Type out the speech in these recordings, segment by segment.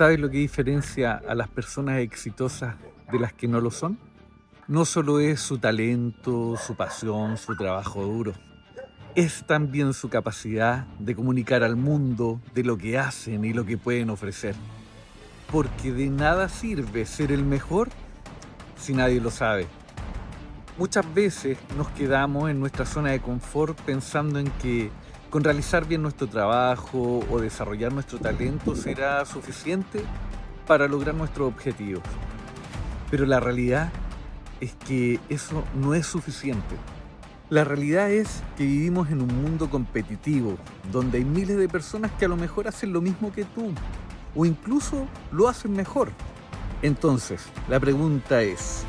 ¿Sabes lo que diferencia a las personas exitosas de las que no lo son? No solo es su talento, su pasión, su trabajo duro. Es también su capacidad de comunicar al mundo de lo que hacen y lo que pueden ofrecer. Porque de nada sirve ser el mejor si nadie lo sabe. Muchas veces nos quedamos en nuestra zona de confort pensando en que con realizar bien nuestro trabajo o desarrollar nuestro talento será suficiente para lograr nuestros objetivos. Pero la realidad es que eso no es suficiente. La realidad es que vivimos en un mundo competitivo, donde hay miles de personas que a lo mejor hacen lo mismo que tú, o incluso lo hacen mejor. Entonces, la pregunta es,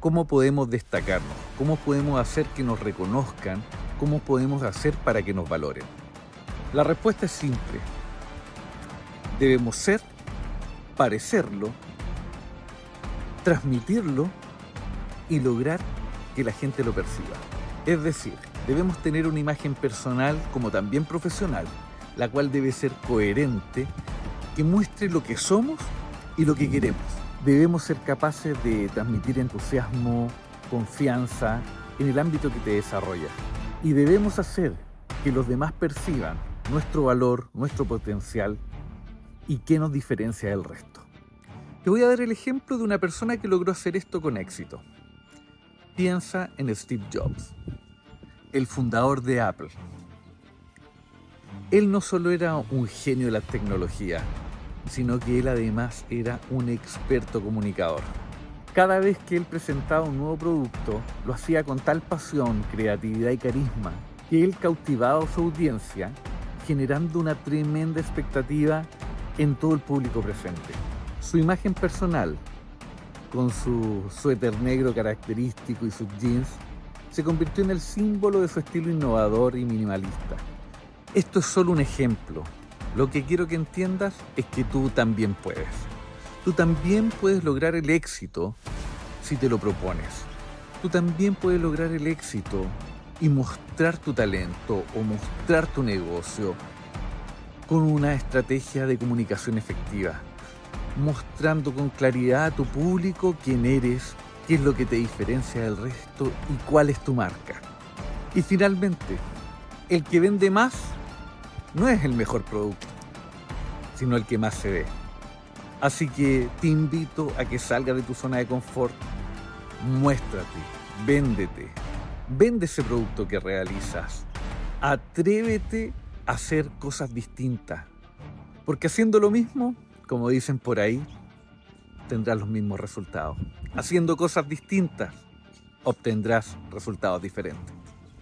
¿cómo podemos destacarnos? ¿Cómo podemos hacer que nos reconozcan ¿Cómo podemos hacer para que nos valoren? La respuesta es simple. Debemos ser, parecerlo, transmitirlo y lograr que la gente lo perciba. Es decir, debemos tener una imagen personal como también profesional, la cual debe ser coherente, que muestre lo que somos y lo que queremos. Debemos ser capaces de transmitir entusiasmo, confianza en el ámbito que te desarrollas y debemos hacer que los demás perciban nuestro valor, nuestro potencial y qué nos diferencia del resto. Te voy a dar el ejemplo de una persona que logró hacer esto con éxito. Piensa en Steve Jobs, el fundador de Apple. Él no solo era un genio de la tecnología, sino que él además era un experto comunicador. Cada vez que él presentaba un nuevo producto, lo hacía con tal pasión, creatividad y carisma, que él cautivaba a su audiencia, generando una tremenda expectativa en todo el público presente. Su imagen personal, con su suéter negro característico y sus jeans, se convirtió en el símbolo de su estilo innovador y minimalista. Esto es solo un ejemplo. Lo que quiero que entiendas es que tú también puedes tú también puedes lograr el éxito si te lo propones. Tú también puedes lograr el éxito y mostrar tu talento o mostrar tu negocio con una estrategia de comunicación efectiva, mostrando con claridad a tu público quién eres, qué es lo que te diferencia del resto y cuál es tu marca. Y finalmente, el que vende más no es el mejor producto, sino el que más se ve. Así que te invito a que salgas de tu zona de confort, muéstrate, véndete, vende ese producto que realizas, atrévete a hacer cosas distintas, porque haciendo lo mismo, como dicen por ahí, tendrás los mismos resultados. Haciendo cosas distintas, obtendrás resultados diferentes.